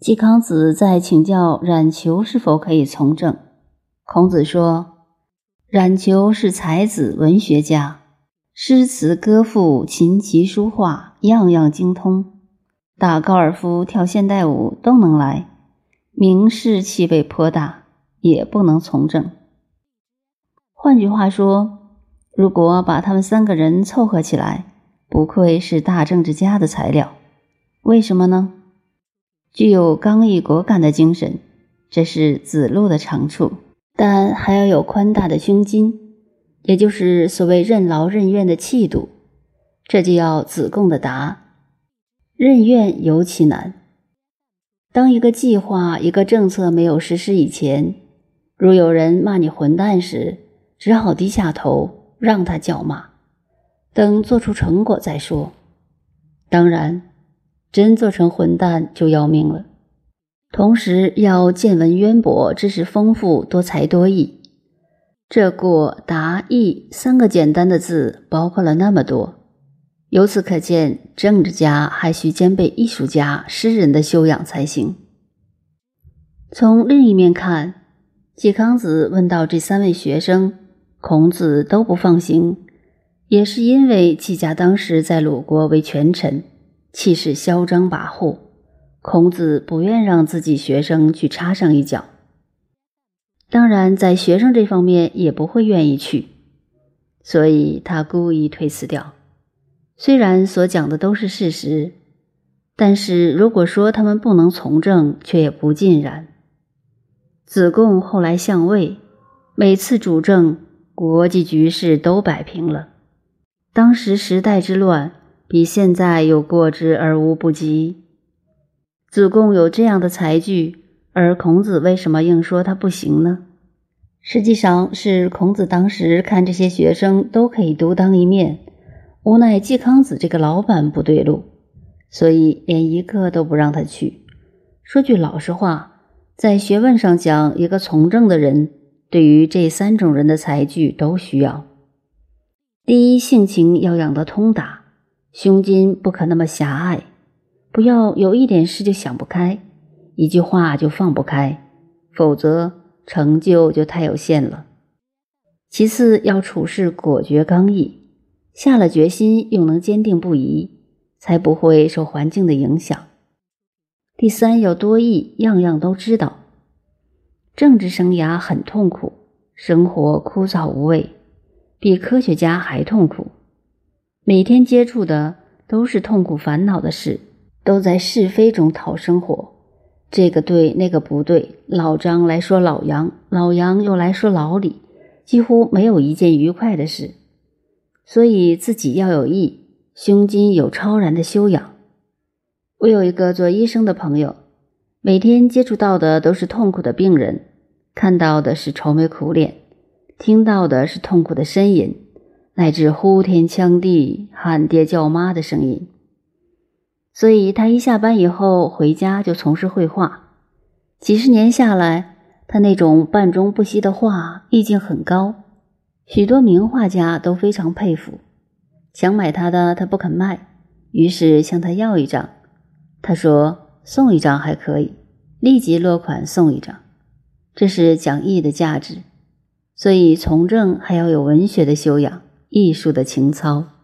季康子在请教冉求是否可以从政。孔子说：“冉求是才子文学家，诗词歌赋、琴棋书画样样精通，打高尔夫、跳现代舞都能来，名士气味颇大，也不能从政。换句话说，如果把他们三个人凑合起来，不愧是大政治家的材料。为什么呢？”具有刚毅果敢的精神，这是子路的长处；但还要有宽大的胸襟，也就是所谓任劳任怨的气度。这就要子贡的答。任怨尤其难。当一个计划、一个政策没有实施以前，如有人骂你混蛋时，只好低下头，让他叫骂，等做出成果再说。当然。真做成混蛋就要命了。同时要见闻渊博，知识丰富，多才多艺。这“过”“达”“义”三个简单的字，包括了那么多。由此可见，政治家还需兼备艺术家、诗人的修养才行。从另一面看，季康子问到这三位学生，孔子都不放心，也是因为季家当时在鲁国为权臣。气势嚣张跋扈，孔子不愿让自己学生去插上一脚。当然，在学生这方面也不会愿意去，所以他故意推辞掉。虽然所讲的都是事实，但是如果说他们不能从政，却也不尽然。子贡后来相位，每次主政，国际局势都摆平了。当时时代之乱。比现在有过之而无不及。子贡有这样的才具，而孔子为什么硬说他不行呢？实际上是孔子当时看这些学生都可以独当一面，无奈季康子这个老板不对路，所以连一个都不让他去。说句老实话，在学问上讲，一个从政的人对于这三种人的才具都需要。第一，性情要养得通达。胸襟不可那么狭隘，不要有一点事就想不开，一句话就放不开，否则成就就太有限了。其次要处事果决刚毅，下了决心又能坚定不移，才不会受环境的影响。第三要多义，样样都知道。政治生涯很痛苦，生活枯燥无味，比科学家还痛苦。每天接触的都是痛苦烦恼的事，都在是非中讨生活。这个对，那个不对。老张来说老杨，老杨又来说老李，几乎没有一件愉快的事。所以自己要有义，胸襟有超然的修养。我有一个做医生的朋友，每天接触到的都是痛苦的病人，看到的是愁眉苦脸，听到的是痛苦的呻吟。乃至呼天抢地、喊爹叫妈的声音，所以他一下班以后回家就从事绘画。几十年下来，他那种半中不息的画意境很高，许多名画家都非常佩服。想买他的，他不肯卖，于是向他要一张。他说：“送一张还可以，立即落款送一张。”这是讲义的价值。所以从政还要有文学的修养。艺术的情操。